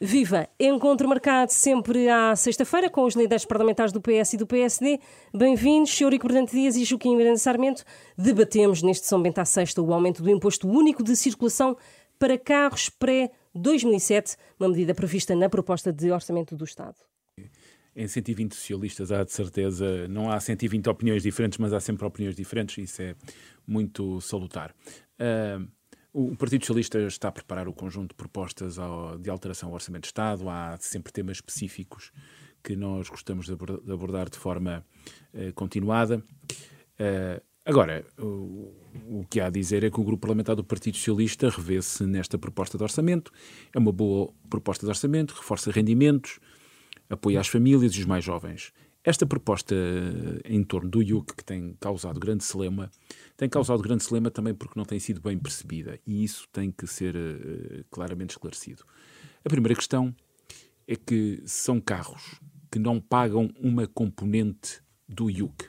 Viva! Encontro marcado sempre à sexta-feira com os líderes parlamentares do PS e do PSD. Bem-vindos. Eurico Bernante Dias e Joaquim Miranda Sarmento. Debatemos neste São Bento à Sexta o aumento do imposto único de circulação para carros pré-2007, uma medida prevista na proposta de orçamento do Estado. Em 120 socialistas há de certeza, não há 120 opiniões diferentes, mas há sempre opiniões diferentes, isso é muito salutar. Uh, o Partido Socialista está a preparar o conjunto de propostas de alteração ao Orçamento de Estado. Há sempre temas específicos que nós gostamos de abordar de forma uh, continuada. Uh, agora, o, o, que há a dizer é que o Grupo Parlamentar do Partido Socialista revê-se nesta proposta de orçamento. É uma boa proposta de orçamento, reforça rendimentos, apoia as famílias e os mais jovens. Esta proposta em torno do IUC, que tem causado grande celema, tem causado grande celema também porque não tem sido bem percebida e isso tem que ser uh, claramente esclarecido. A primeira questão é que são carros que não pagam uma componente do IUC.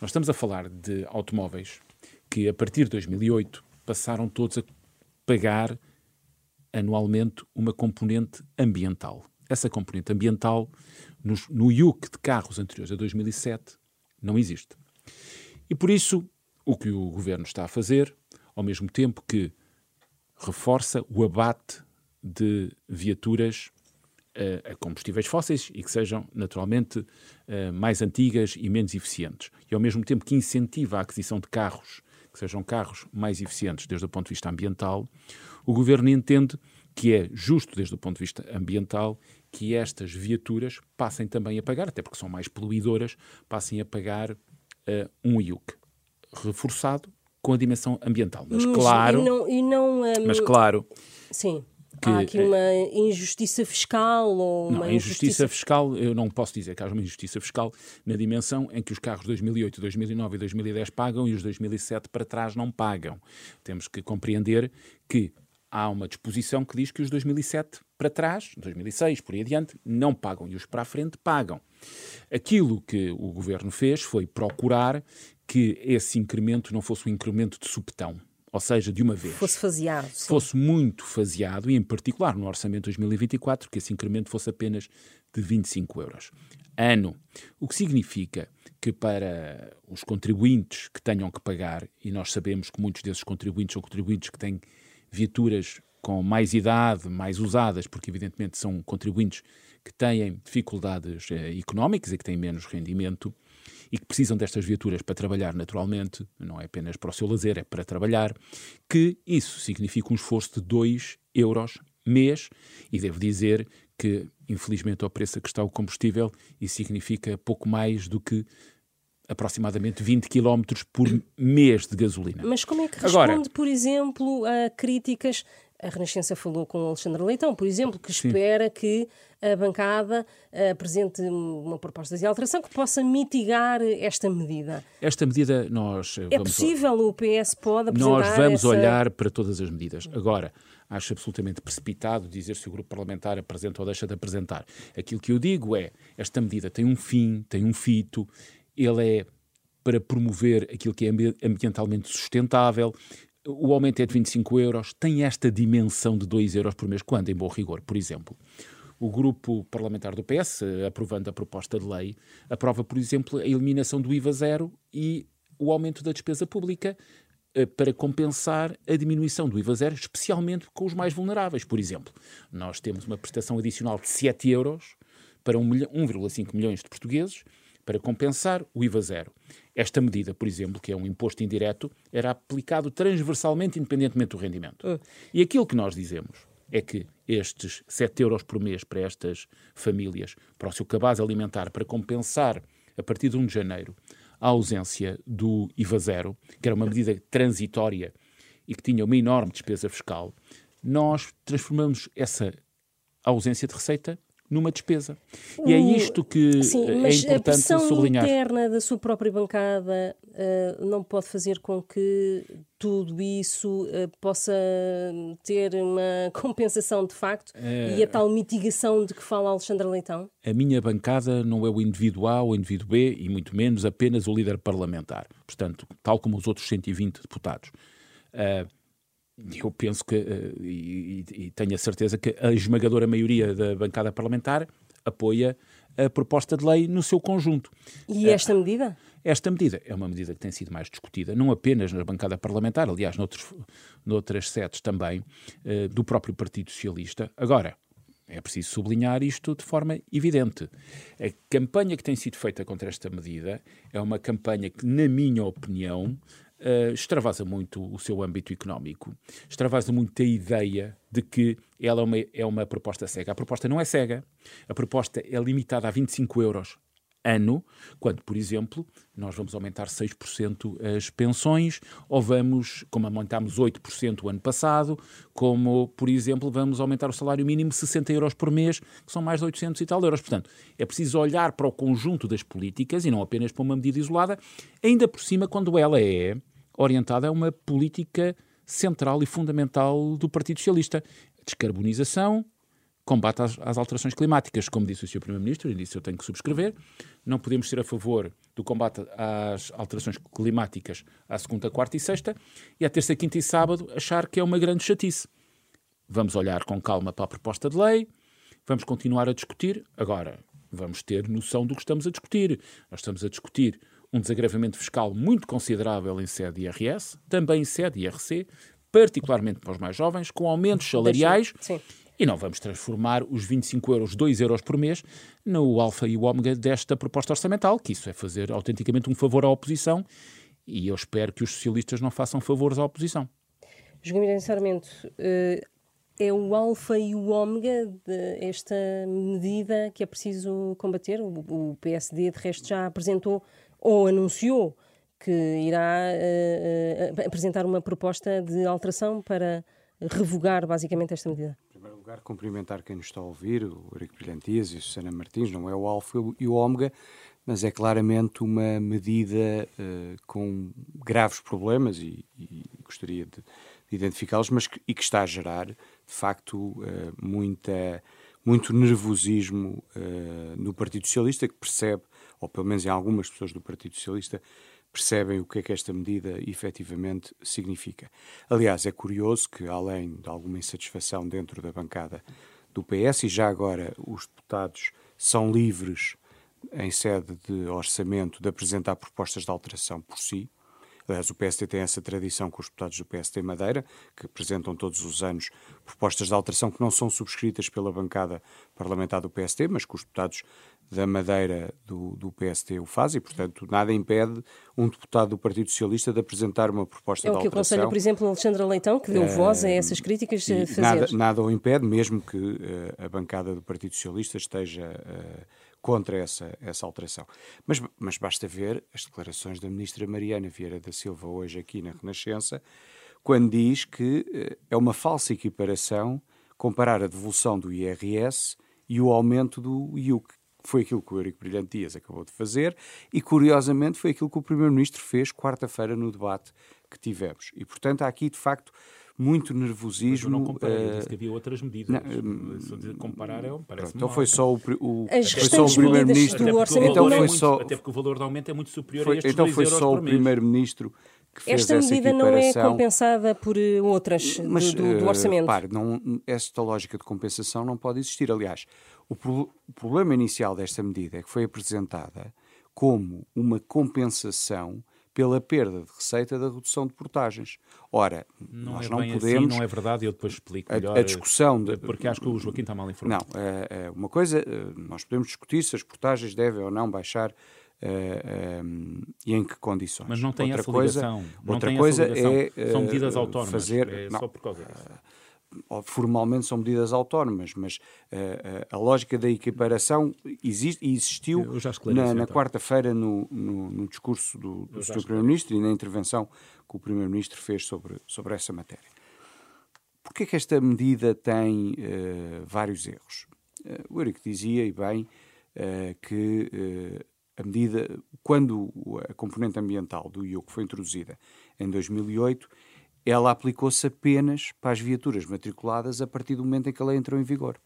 Nós estamos a falar de automóveis que, a partir de 2008, passaram todos a pagar anualmente uma componente ambiental. Essa componente ambiental no, no IUC de carros anteriores a 2007 não existe. E por isso, o que o governo está a fazer, ao mesmo tempo que reforça o abate de viaturas uh, a combustíveis fósseis e que sejam, naturalmente, uh, mais antigas e menos eficientes. E ao mesmo tempo que incentiva a aquisição de carros que sejam carros mais eficientes desde o ponto de vista ambiental, o governo entende que é justo desde o ponto de vista ambiental que estas viaturas passem também a pagar, até porque são mais poluidoras, passem a pagar uh, um IUC reforçado com a dimensão ambiental. Mas, mas claro, e não, e não um, mas claro, sim. Que, há aqui uma injustiça fiscal ou não, uma injustiça, injustiça fiscal, eu não posso dizer que haja uma injustiça fiscal na dimensão em que os carros 2008, 2009 e 2010 pagam e os 2007 para trás não pagam. Temos que compreender que há uma disposição que diz que os 2007 para trás, 2006 por aí adiante, não pagam e os para a frente pagam. Aquilo que o governo fez foi procurar que esse incremento não fosse um incremento de supetão, ou seja, de uma vez. Fosse faseado. Sim. Fosse muito faseado e, em particular, no orçamento de 2024, que esse incremento fosse apenas de 25 euros. Ano. O que significa que para os contribuintes que tenham que pagar, e nós sabemos que muitos desses contribuintes são contribuintes que têm viaturas com mais idade, mais usadas, porque evidentemente são contribuintes que têm dificuldades eh, económicas e que têm menos rendimento e que precisam destas viaturas para trabalhar naturalmente, não é apenas para o seu lazer, é para trabalhar, que isso significa um esforço de 2 euros mês e devo dizer que, infelizmente, ao preço a que está o combustível, isso significa pouco mais do que aproximadamente 20 km por mês de gasolina. Mas como é que responde, Agora, por exemplo, a críticas? A Renascença falou com o Alexandre Leitão, por exemplo, que espera sim. que a bancada apresente uma proposta de alteração que possa mitigar esta medida. Esta medida nós é possível o PS pode apresentar nós vamos essa... olhar para todas as medidas. Agora acho absolutamente precipitado dizer se o grupo parlamentar apresenta ou deixa de apresentar. Aquilo que eu digo é esta medida tem um fim, tem um fito ele é para promover aquilo que é ambientalmente sustentável. O aumento é de 25 euros, tem esta dimensão de 2 euros por mês, quando, em bom rigor, por exemplo. O grupo parlamentar do PS, aprovando a proposta de lei, aprova, por exemplo, a eliminação do IVA zero e o aumento da despesa pública eh, para compensar a diminuição do IVA zero, especialmente com os mais vulneráveis. Por exemplo, nós temos uma prestação adicional de 7 euros para 1,5 milhões de portugueses para compensar o IVA zero. Esta medida, por exemplo, que é um imposto indireto, era aplicado transversalmente, independentemente do rendimento. Uh. E aquilo que nós dizemos é que estes 7 euros por mês para estas famílias, para o seu cabaz alimentar, para compensar, a partir de 1 de janeiro, a ausência do IVA zero, que era uma medida transitória e que tinha uma enorme despesa fiscal, nós transformamos essa ausência de receita numa despesa. E é isto que Sim, é mas importante a sublinhar. A interna da sua própria bancada uh, não pode fazer com que tudo isso uh, possa ter uma compensação de facto é... e a tal mitigação de que fala Alexandre Leitão? A minha bancada não é o indivíduo A ou o indivíduo B e muito menos apenas o líder parlamentar. Portanto, tal como os outros 120 deputados. Uh, eu penso que, e, e tenho a certeza que a esmagadora maioria da bancada parlamentar apoia a proposta de lei no seu conjunto. E esta medida? Esta medida é uma medida que tem sido mais discutida, não apenas na bancada parlamentar, aliás, noutros, noutras setes também, do próprio Partido Socialista. Agora, é preciso sublinhar isto de forma evidente. A campanha que tem sido feita contra esta medida é uma campanha que, na minha opinião, uh, extravasa muito o seu âmbito económico, extravasa muito a ideia de que ela é uma, é uma proposta cega. A proposta não é cega, a proposta é limitada a 25 euros ano, quando, por exemplo, nós vamos aumentar 6% as pensões, ou vamos, como aumentámos 8% o ano passado, como, por exemplo, vamos aumentar o salário mínimo 60 euros por mês, que são mais de 800 e tal euros. Portanto, é preciso olhar para o conjunto das políticas e não apenas para uma medida isolada, ainda por cima quando ela é orientada a uma política central e fundamental do Partido Socialista. Descarbonização, combate às, às, alterações climáticas, como disse o Sr. Primeiro-Ministro, e disse eu tenho que subscrever. Não podemos ser a favor do combate às alterações climáticas à segunda, quarta e sexta, e à terça, quinta e sábado achar que é uma grande chatice. Vamos olhar com calma para a proposta de lei, vamos continuar a discutir. Agora, vamos ter noção do que estamos a discutir. Nós estamos a discutir um desagravamento fiscal muito considerável em sede IRS, também em sede IRC, particularmente para os mais jovens, com aumentos salariais. Sim e não vamos transformar os 25 euros, 2 euros por mês, no alfa e o ômega desta proposta orçamental, que isso é fazer autenticamente um favor à oposição, e eu espero que os socialistas não façam favores à oposição. Joaquim Sarmento, eh, é o alfa e o ômega desta medida que é preciso combater? O PSD, de resto, já apresentou ou anunciou que irá uh, apresentar uma proposta de alteração para revogar basicamente esta medida. Primeiro lugar, cumprimentar quem nos está a ouvir, o Eurico Brilhantias e a Susana Martins, não é o alfa e o ômega, mas é claramente uma medida uh, com graves problemas e, e gostaria de, de identificá-los, mas que, e que está a gerar, de facto, uh, muita, muito nervosismo no Partido Socialista, que percebe, ou pelo menos em algumas pessoas do Partido Socialista, percebem o que é que esta medida efetivamente significa. Aliás, é curioso que, além de alguma insatisfação dentro da bancada do PS, e já agora os deputados são livres, em sede de orçamento, de apresentar propostas de alteração por si. Aliás, o PSD tem essa tradição com os deputados do PSD Madeira, que apresentam todos os anos propostas de alteração que não são subscritas pela bancada parlamentar do PSD, mas que os deputados da Madeira do, do PST o faz e, portanto, nada impede um deputado do Partido Socialista de apresentar uma proposta é de alteração. É o que aconselha, por exemplo, Alexandra Leitão, que deu uh, voz a essas críticas, a fazer. Nada, nada o impede, mesmo que uh, a bancada do Partido Socialista esteja uh, contra essa, essa alteração. Mas, mas basta ver as declarações da ministra Mariana Vieira da Silva hoje aqui na Renascença, quando diz que é uma falsa equiparação comparar a devolução do IRS e o aumento do IUC foi aquilo que o Eurico Brilhante Dias acabou de fazer e, curiosamente, foi aquilo que o Primeiro-Ministro fez quarta-feira no debate que tivemos. E, portanto, há aqui, de facto, muito nervosismo. Mas eu não comparei, uh, disse que havia outras medidas. Não, uh, comparar é, parece Então foi só o, o, As foi só o primeiro-ministro. Então foi só até porque o valor de aumento é muito superior foi, a estes Então foi só o primeiro-ministro que fez esta medida não é compensada por eh, outras Mas, do, do, do orçamento. Uh, não, esta lógica de compensação não pode existir. Aliás, o, pro, o problema inicial desta medida é que foi apresentada como uma compensação pela perda de receita da redução de portagens. Ora, não nós é não assim, podemos. Assim, não é verdade, eu depois explico melhor. A, a discussão. De, porque acho que o Joaquim está mal informado. Não, é, é uma coisa, eh, nós podemos discutir se as portagens devem ou não baixar. Eh, um, e em que condições? Mas não tem outra essa ligação. Ligação. Outra coisa é. São medidas autónomas. Fazer, é não, só por causa disso formalmente são medidas autónomas, mas uh, a lógica da equiparação existe e existiu na, na então. quarta-feira no, no, no, discurso do, do Sr. Primeiro-Ministro e na intervenção que o Primeiro-Ministro fez sobre, sobre essa matéria. Porquê é que esta medida tem uh, vários erros? Uh, o Eurico dizia, e bem, que a medida, quando a componente ambiental do IUC foi introduzida em 2008, ela aplicou-se apenas para as viaturas matriculadas a partir do momento em que ela entrou em vigor.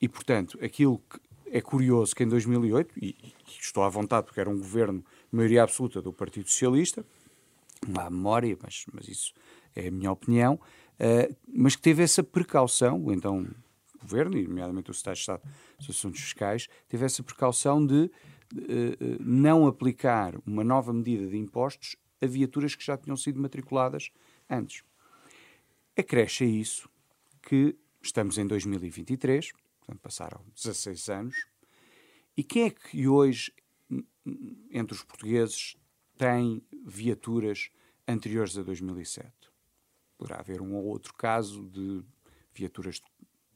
E, portanto, aquilo que é curioso que em 2008, e, e estou à vontade porque era um governo de maioria absoluta do Partido Socialista, não há memória, mas, mas isso é a minha opinião, uh, mas que teve essa precaução, então Governo, e nomeadamente o Estado de Estado dos Assuntos Fiscais, teve essa precaução de uh, não aplicar uma nova medida de impostos a viaturas que já tinham sido matriculadas antes. Acresce a isso que estamos em 2023, portanto passaram 16 anos, e quem é que hoje, entre os portugueses, tem viaturas anteriores a 2007? Poderá haver um ou outro caso de viaturas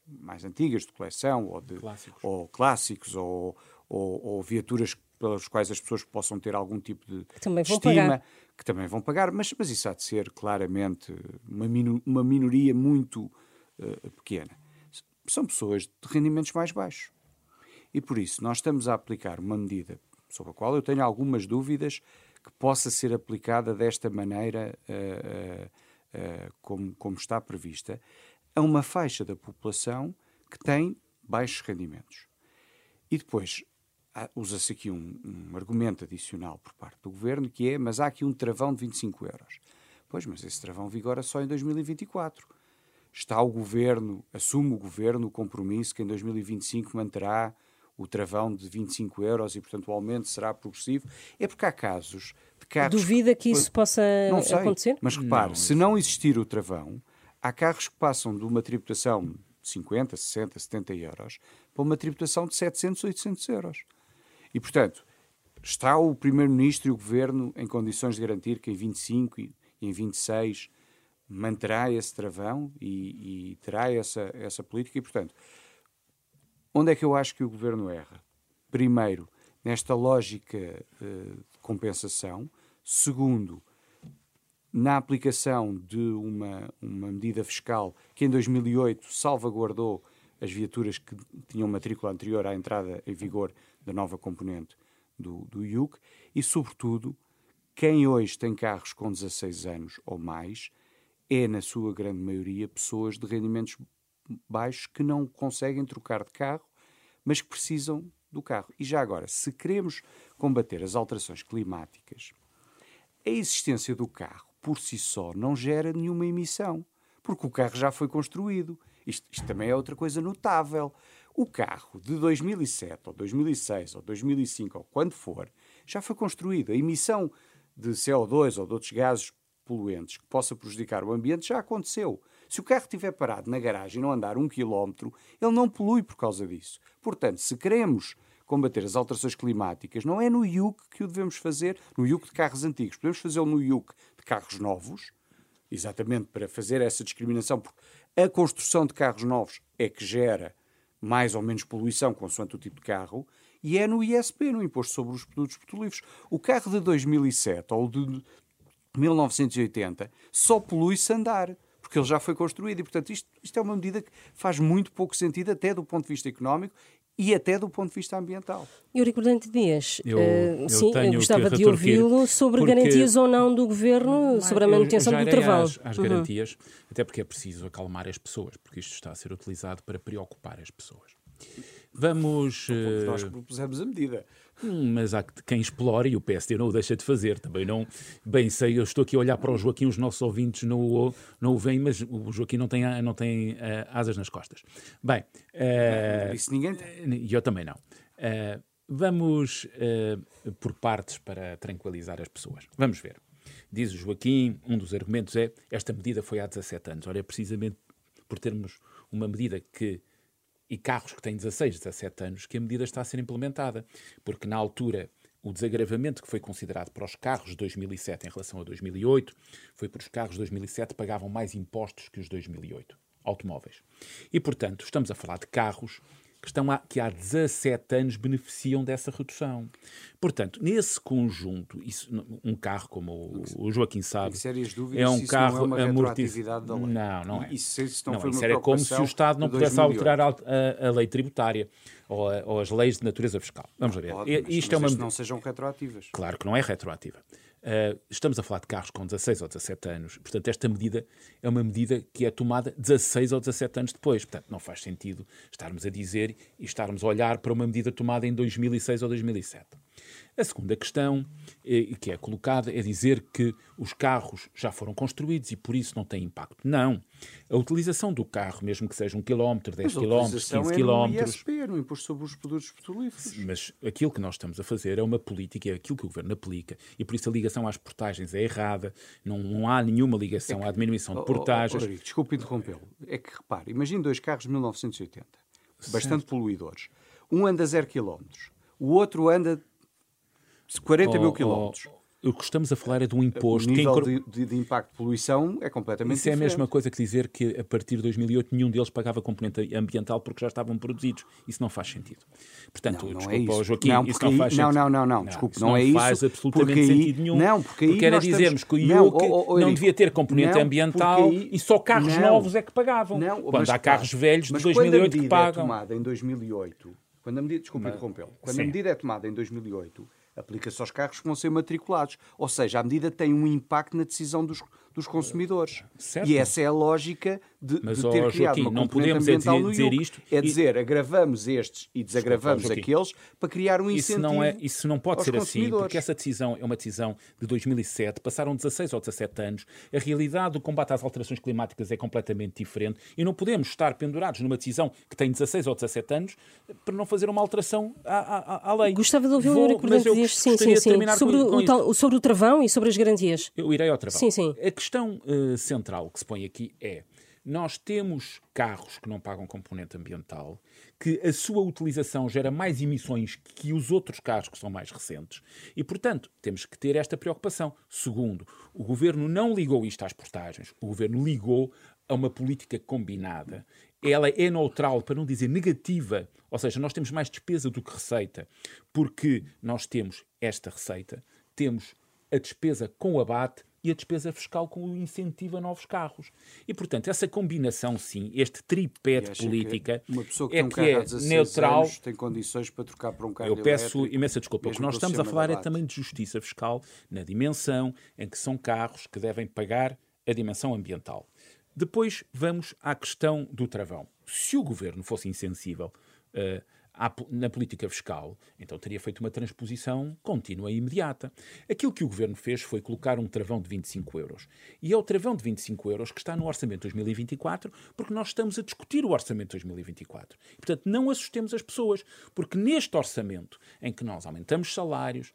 mais antigas, de coleção, ou, de, clássicos, ou, clássicos ou, ou, ou, viaturas pelas quais as pessoas possam ter algum tipo de também estima, pagar. que também vão pagar, mas, mas isso há de ser claramente uma, minu, uma minoria muito uh, pequena. São pessoas de rendimentos mais baixos. E por isso nós estamos a aplicar uma medida sobre a qual eu tenho algumas dúvidas que possa ser aplicada desta maneira uh, uh, como, como está prevista a uma faixa da população que tem baixos rendimentos. E depois usa-se aqui um, um, argumento adicional por parte do governo que é, mas há aqui um travão de 25 euros. Pois, mas esse travão vigora só em 2024. Está o governo, assume o governo o compromisso que em 2025 manterá o travão de 25 euros e, portanto, o aumento será progressivo. É porque há casos de carros. Duvida que isso possa não sei, acontecer? Mas repare, não, se não existir o travão, há carros que passam de uma tributação de 50, 60, 70 euros para uma tributação de 700, 800 euros. E, portanto, está o Primeiro-Ministro e o Governo em condições de garantir que em 25 e em 26 manterá esse travão e, e terá essa, essa política. E, portanto, onde é que eu acho que o Governo erra? Primeiro, nesta lógica uh, de compensação. Segundo, na aplicação de uma, uma medida fiscal que em 2008 salvaguardou as viaturas que tinham matrícula anterior à entrada em vigor da nova componente do, do IUC e, sobretudo, quem hoje tem carros com 16 anos ou mais é, na sua grande maioria, pessoas de rendimentos baixos que não conseguem trocar de carro, mas que precisam do carro. E já agora, se queremos combater as alterações climáticas, a existência do carro por si só não gera nenhuma emissão, porque o carro já foi construído. Isto, isto, também é outra coisa notável. O carro de 2007 ou 2006 ou 2005 ou quando for já foi construído. A emissão de CO2 ou de outros gases poluentes que possa prejudicar o ambiente já aconteceu. Se o carro estiver parado na garagem e não andar um quilómetro, ele não polui por causa disso. Portanto, se queremos combater as alterações climáticas, não é no IUC que o devemos fazer, no IUC de carros antigos. Podemos fazê-lo no IUC de carros novos, exatamente para fazer essa discriminação, porque a construção de carros novos é que gera mais ou menos poluição, consoante o tipo de carro, e é no ISP, no Imposto sobre os Produtos Petrolíferos. O carro de 2007 ou de 1980 só polui se andar porque ele já foi construído e, portanto, isto, isto, é uma medida que faz muito pouco sentido, até do ponto de vista económico e até do ponto de vista ambiental. Eurico Bordante Dias, eu, uh, eu sim, eu gostava de ouvi-lo sobre garantias ou não do governo sobre a manutenção do travão. Às, às uhum. garantias, até porque é preciso acalmar as pessoas, porque isto está a ser utilizado para preocupar as pessoas. Vamos. Uh... Nós propusemos a medida. Hum, mas há quem explore e o PSD não o deixa de fazer. Também não. Bem, sei, eu estou aqui a olhar para o Joaquim, os nossos ouvintes não o, não o veem, mas o Joaquim não tem, não tem uh, asas nas costas. Bem. Uh, isso ninguém tem. E eu também não. Uh, vamos por partes para tranquilizar as pessoas. Vamos ver. Diz o Joaquim, um dos argumentos é esta medida foi há 17 anos. Olha, precisamente por termos uma medida que e carros que têm 16, 17 anos que a medida está a ser implementada. Porque na altura o desagravamento que foi considerado para os carros de 2007 em relação a 2008 foi porque os carros de 2007 pagavam mais impostos que os de 2008, automóveis. E, portanto, estamos a falar de carros que, estão há, que há 17 anos beneficiam dessa redução. Portanto, nesse conjunto, isso, um carro, como o, o Joaquim sabe, é um carro não é amortizado. Não, não é. Isso, isso, não não, isso era como se o Estado não pudesse 2008. alterar a, a, a, lei tributária ou, a, ou, as leis de natureza fiscal. Vamos ver. Pode, Isto é uma... não sejam retroativas. Claro que não é retroativa. Uh, estamos a falar de carros com 16 ou 17 anos, portanto, esta medida é uma medida que é tomada 16 ou 17 anos depois. Portanto, não faz sentido estarmos a dizer e estarmos a olhar para uma medida tomada em 2006 ou 2007. A segunda questão eh, que é colocada é dizer que os carros já foram construídos e por isso não tem impacto. Não. A utilização do carro, mesmo que seja um quilómetro, 10 quilómetros, 15 é quilómetros. ISP, no Imposto sobre os Produtos Petrolíferos. Mas aquilo que nós estamos a fazer é uma política, é aquilo que o governo aplica e por isso a ligação às portagens é errada. Não, não há nenhuma ligação é que, à diminuição de portagens. Oh, oh, desculpe interrompê-lo. É que repare, imagine dois carros de 1980, certo. bastante poluidores. Um anda 0 km, o outro anda 40 oh, mil quilómetros. Oh, o que estamos a falar é de um imposto. O nível que... de, de, impacto de poluição é completamente Isso diferente. é a mesma coisa que dizer que a partir de 2008 nenhum deles pagava componente ambiental porque já estavam produzidos. Isso não faz sentido. Portanto, não, não desculpa, é isso. Joaquim, não, isso não faz não, sentido. Não, não, não, desculpe, não, não é isso. Não faz absolutamente sentido nenhum. Não, porque, porque era dizermos que o IUC não, oh, oh, devia ter componente ambiental aí, e só carros novos é que pagavam. Não, quando há carros velhos de 2008 que pagam. Quando a medida é tomada em 2008, quando a medida, desculpe interrompê-lo, quando a medida é tomada em 2008 aplica-se aos carros que vão ser matriculados. Ou seja, a medida tem um impacto na decisão dos, dos consumidores. Certo. E essa é a lógica de, Mas, de ter oh, criado Joaquim, uma não podemos é dizer, dizer isto. É dizer, agravamos estes e desagravamos Desculpa, aqueles para criar um incentivo. Isso não, é, isso não pode ser assim, porque essa decisão é uma decisão de 2007, passaram 16 ou 17 anos, a realidade do combate às alterações climáticas é completamente diferente e não podemos estar pendurados numa decisão que tem 16 ou 17 anos para não fazer uma alteração à, à, à lei. Gostava de ouvir o Eurico Dias, sim, sim, sim. Sobre, o, sobre o travão e sobre as garantias. Eu irei ao travão. Sim, sim. A questão uh, central que se põe aqui é nós temos carros que não pagam componente ambiental, que a sua utilização gera mais emissões que os outros carros que são mais recentes, e, portanto, temos que ter esta preocupação. Segundo, o governo não ligou isto às portagens, o governo ligou a uma política combinada. Ela é neutral, para não dizer negativa, ou seja, nós temos mais despesa do que receita, porque nós temos esta receita, temos a despesa com abate e a despesa fiscal com o incentivo a novos carros. E, portanto, essa combinação, sim, este tripé de política uma pessoa que é tem um que é neutral. Anos, tem condições para trocar para um carro Eu peço imensa desculpa. O que nós estamos a falar é também de justiça fiscal na dimensão em que são carros que devem pagar a dimensão ambiental. Depois vamos à questão do travão. Se o governo fosse insensível uh, na política fiscal, então teria feito uma transposição contínua e imediata. Aquilo que o governo fez foi colocar um travão de 25 euros. E é o travão de 25 euros que está no orçamento de 2024, porque nós estamos a discutir o orçamento de 2024. E, portanto, não assustemos as pessoas, porque neste orçamento em que nós aumentamos salários,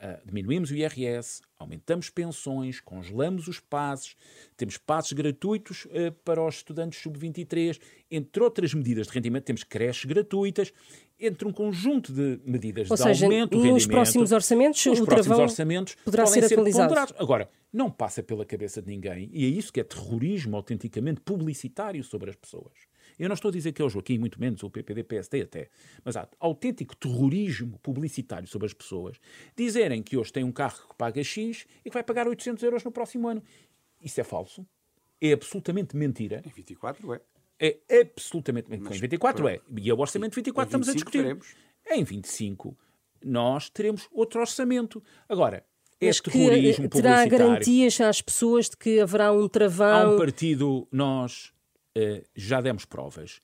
Uh, diminuímos o IRS, aumentamos pensões, congelamos os passes, temos passes gratuitos uh, para os estudantes sub-23, entre outras medidas de rendimento, temos creches gratuitas, entre um conjunto de medidas Ou de seja, aumento nos rendimento. próximos orçamentos, nos o próximos orçamentos poderá ser, atualizado. Agora, não passa pela cabeça de ninguém, e é isso que é terrorismo autenticamente publicitário sobre as pessoas eu não estou a dizer que é o Joaquim, muito menos o PPD, PSD até, mas há autêntico terrorismo publicitário sobre as pessoas dizerem que hoje tem um carro que paga X e que vai pagar 800 euros no próximo ano. Isso é falso. É absolutamente mentira. Em 24 é. É absolutamente mentira. Em 24 é. E é o orçamento de 24 estamos a discutir. Teremos. Em 25 nós teremos outro orçamento. Agora, é Mas terrorismo que terá garantias às pessoas de que haverá um travão. Há um partido, nós eh, já demos provas.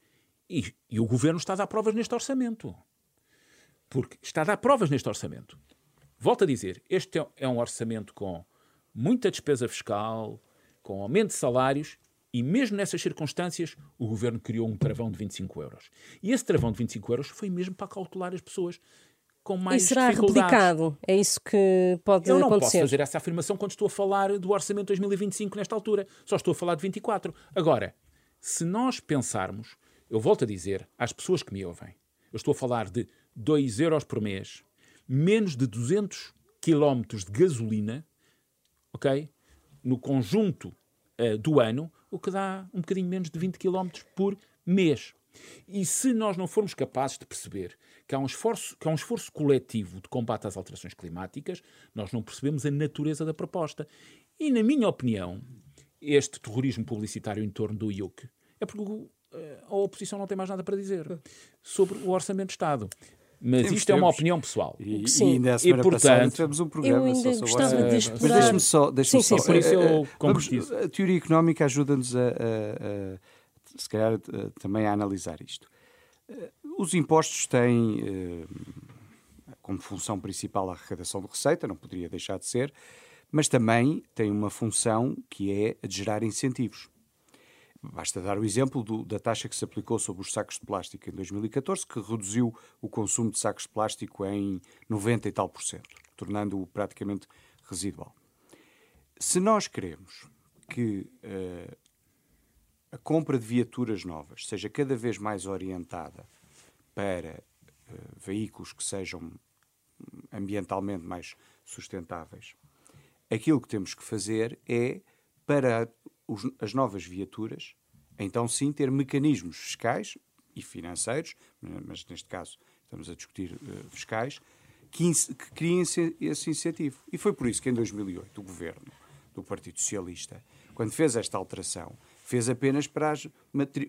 E, e, o governo está a dar provas neste orçamento. Porque está a dar provas neste orçamento. Volto a dizer, este é, é um orçamento com muita despesa fiscal, com aumento de salários e mesmo nessas circunstâncias, o governo criou um travão de 25 euros. E esse travão de 25 euros foi mesmo para cautelar as pessoas com mais e será replicado? É isso que pode acontecer? Eu não acontecer. posso fazer essa afirmação quando estou a falar do orçamento 2025 nesta altura. Só estou a falar de 24. Agora, se nós pensarmos, eu volto a dizer às pessoas que me ouvem, eu estou a falar de 2 euros por mês, menos de 200 quilómetros de gasolina, ok? No conjunto uh, do ano, o que dá um bocadinho menos de 20 quilómetros por mês. E se nós não formos capazes de perceber que há, um esforço, que há um esforço coletivo de combate às alterações climáticas, nós não percebemos a natureza da proposta. E, na minha opinião, este terrorismo publicitário em torno do IUC é porque eh, a oposição não tem mais nada para dizer sobre o Orçamento de Estado. Mas temos, isto é uma opinião pessoal. E, sim. e ainda a semana e, portanto, passada tivemos um programa eu ainda só gostava de explorar... Mas deixe-me só... Deixe sim, sim, só por isso eu vamos, A teoria económica ajuda-nos a, a, a, se calhar, a, também a analisar isto. Eh, os impostos têm... Uh, como função principal a arrecadação de receita, não poderia deixar de ser, mas também tem uma função que é a de gerar incentivos. Basta dar o exemplo do, da taxa que se aplicou sobre os sacos de plástico em 2014, que reduziu o consumo de sacos de plástico em 90 e tal por cento, tornando-o praticamente residual. Se nós queremos que uh, a compra de viaturas novas seja cada vez mais orientada para uh, veículos que sejam ambientalmente mais sustentáveis, aquilo que temos que fazer é, para os, as novas viaturas, então sim ter mecanismos fiscais e financeiros, mas neste caso estamos a discutir uh, fiscais, que, que criem esse incentivo. E foi por isso que em 2008 o governo do Partido Socialista, quando fez esta alteração, fez apenas para, as,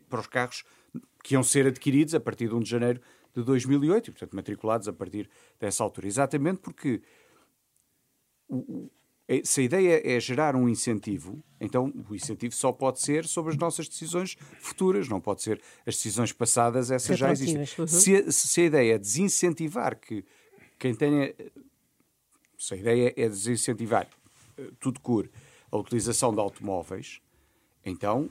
para os carros que iam ser adquiridos a partir de 1 de janeiro de 2008, e, portanto, matriculados a partir dessa altura. Exatamente porque se a ideia é gerar um incentivo, então o incentivo só pode ser sobre as nossas decisões futuras, não pode ser as decisões passadas, essas já existem. Uhum. Se, a, se, a ideia é desincentivar que quem tenha. Se a ideia é desincentivar eh, tudo cur a utilização de automóveis, então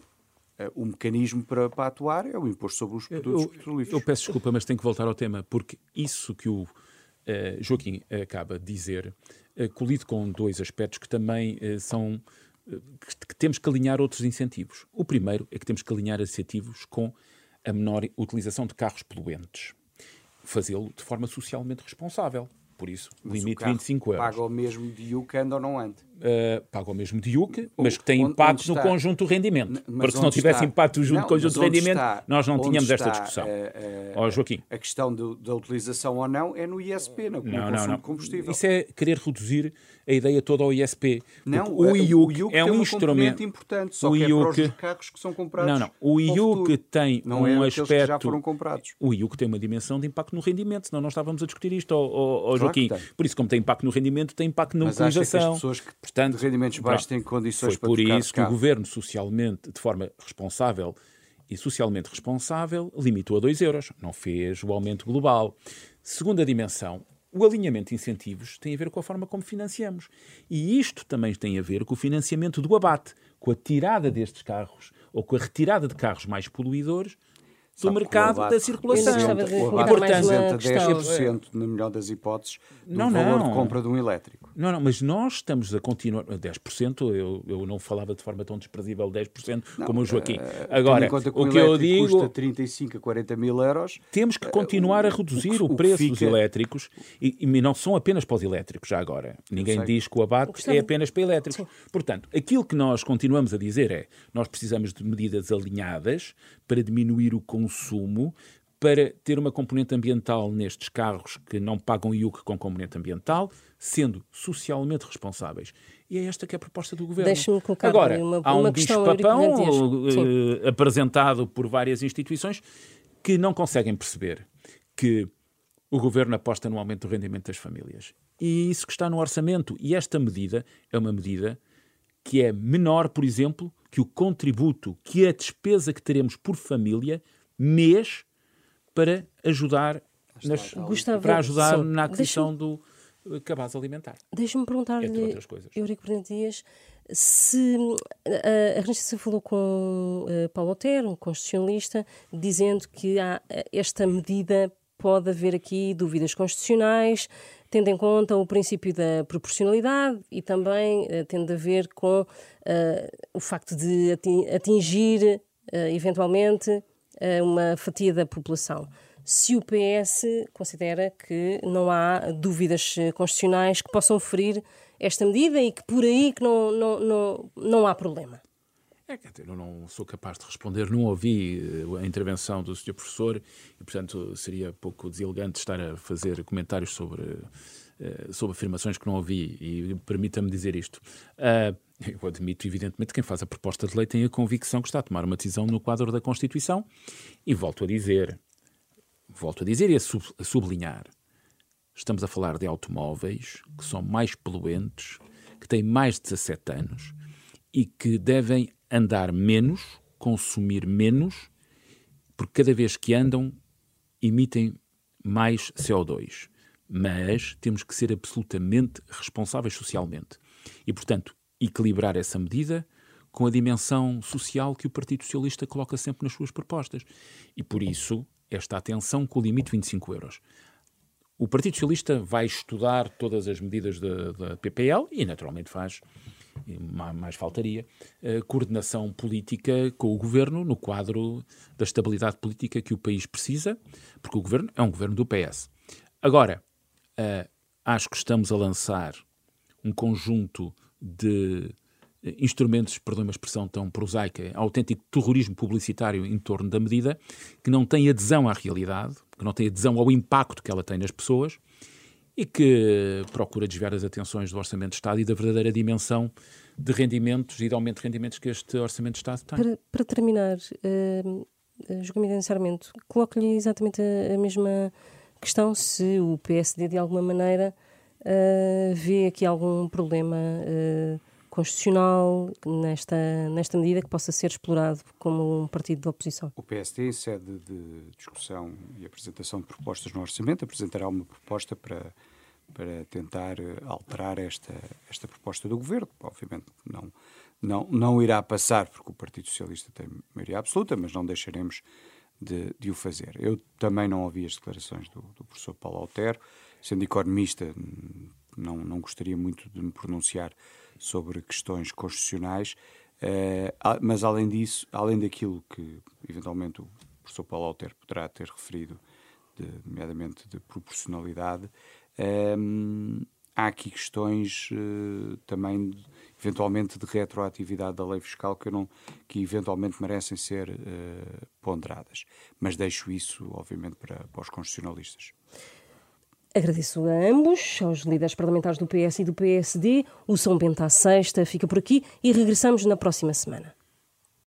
uh, o mecanismo para, para, atuar é o imposto sobre os produtos eu, petrolíferos. Eu peço desculpa, mas tenho que voltar ao tema, porque isso que o uh, Joaquim acaba de dizer uh, colide com dois aspectos que também são. Que, que temos que alinhar outros incentivos. O primeiro é que temos que alinhar incentivos com a menor utilização de carros poluentes. Fazê-lo de forma socialmente responsável. Por isso, mas limite 25 euros. Paga o mesmo de IUC, anda ou não anda? Uh, paga o mesmo de IUC, mas que tem impacto no conjunto do rendimento. Mas porque se não tivesse está? impacto no não, conjunto do rendimento, está? nós não tínhamos esta discussão. Uh, oh, Joaquim. A questão do, da utilização ou não é no ISP, no, não, não, não. de combustível. Isso é querer reduzir a ideia toda ao ISP. Não, o IUC, o IUC é um instrumento importante, só o que IUC, é para os carros que são comprados. Não, não. O IUC tem não um é aspecto. Que já foram comprados. O IUC tem uma dimensão de impacto no rendimento, senão não estávamos a discutir isto, oh, oh, oh Joaquim. Por isso, como tem impacto no rendimento, tem impacto na Mas utilização. Portanto, rendimentos baixos têm condições para por isso que o governo, socialmente, de forma responsável e socialmente responsável, limitou a 2 euros, não fez o aumento global. Segunda dimensão, o alinhamento de incentivos tem a ver com a forma como financiamos. E isto também tem a ver com o financiamento do abate, com a tirada destes carros ou com a retirada de carros mais poluidores do mercado da circulação. O abate representa 10%, na melhor das hipóteses, do não, valor não. de compra de um elétrico. Não, não, mas nós estamos a continuar. 10%, eu, eu não falava de forma tão desprezível 10%, não, como o Joaquim. Uh, Agora, o que eu digo. custa 35 a 40 mil euros. Temos que continuar uh, a reduzir o, o, o preço fica... dos elétricos e, e, não são apenas para os elétricos, já agora. Ninguém diz que o abate é apenas para elétricos. Sim. Portanto, aquilo que nós continuamos a dizer é nós precisamos de medidas alinhadas para diminuir o consumo, para ter uma componente ambiental nestes carros que não pagam IUC com componente ambiental, sendo socialmente responsáveis. E é esta que é a proposta do governo. Deixe-me colocar Agora, uma, há um uma bicho-papão uh, apresentado por várias instituições que não conseguem perceber que o governo aposta no aumento do rendimento das famílias. E isso que está no orçamento. E esta medida é uma medida que é menor, por exemplo, que o contributo, que a despesa que teremos por família, mês, para ajudar, nas, Gustavo, para ajudar sim, na aquisição do eh, cabaz alimentar. Deixa-me perguntar-lhe, Eurico Bernardo Dias, se a, a Renascença falou com uh, Paulo Otero, um constitucionalista, dizendo que há, esta medida pode haver aqui dúvidas constitucionais, tendo em conta o princípio da proporcionalidade e também uh, tendo a ver com uh, o facto de atingir, uh, uma fatia da população. Se o PS considera que não há dúvidas constitucionais que possam ferir esta medida e que por aí que não, não, não, não há problema. É, eu não sou capaz de responder, não ouvi eh, a intervenção do Sr. Professor e, portanto, seria pouco deselegante estar a fazer comentários sobre, eh, sobre afirmações que não ouvi e permita-me dizer isto. Uh, eu admito, evidentemente, que quem faz a proposta de lei tem a convicção que está a tomar uma decisão no quadro da Constituição e volto a dizer, volto a dizer e a sublinhar, estamos a falar de automóveis que são mais poluentes, que têm mais de 17 anos e que devem andar menos, consumir menos, porque cada vez que andam emitem mais CO2. mas temos que ser absolutamente responsáveis socialmente. E, portanto, equilibrar essa medida com a dimensão social que o Partido Socialista coloca sempre nas suas propostas. E por isso, esta atenção com o limite de 25 euros. O Partido Socialista vai estudar todas as medidas da, PPL e, naturalmente, faz, mais faltaria, coordenação política com o governo no quadro da estabilidade política que o país precisa, porque o governo é um governo do PS. Agora, uh, acho que estamos a lançar um conjunto de instrumentos, perdão uma expressão tão prosaica, autêntico terrorismo publicitário em torno da medida, que não tem adesão à realidade, que não tem adesão ao impacto que ela tem nas pessoas e que procura desviar as atenções do Orçamento de Estado e da verdadeira dimensão de rendimentos e de aumento de rendimentos que este Orçamento de Estado tem. Para, para terminar, uh, Joaquim Sarmento, coloco-lhe exatamente a, a mesma questão se o PSD, de alguma maneira, uh, vê aqui algum problema uh, constitucional nesta, nesta medida que possa ser explorado como um partido de oposição. O PSD, em sede de discussão e apresentação de propostas no orçamento, apresentará uma proposta para, para tentar alterar esta, esta proposta do governo. Obviamente não, não, não irá passar, porque o Partido Socialista tem maioria absoluta, mas não deixaremos de, de, o fazer. Eu também não ouvi as declarações do, do professor Paulo Altero, sendo economista, não, não gostaria muito de me pronunciar sobre questões constitucionais, uh, mas além disso, além daquilo que eventualmente o professor Paulo Altero poderá ter referido, de, nomeadamente de proporcionalidade, um, eh, há aqui questões uh, também eventualmente de retroatividade da lei fiscal que, não, que eventualmente merecem ser uh, ponderadas. Mas deixo isso, obviamente, para, para os constitucionalistas. Agradeço a ambos, aos líderes parlamentares do PS e do PSD. O São Bento à sexta fica por aqui e regressamos na próxima semana.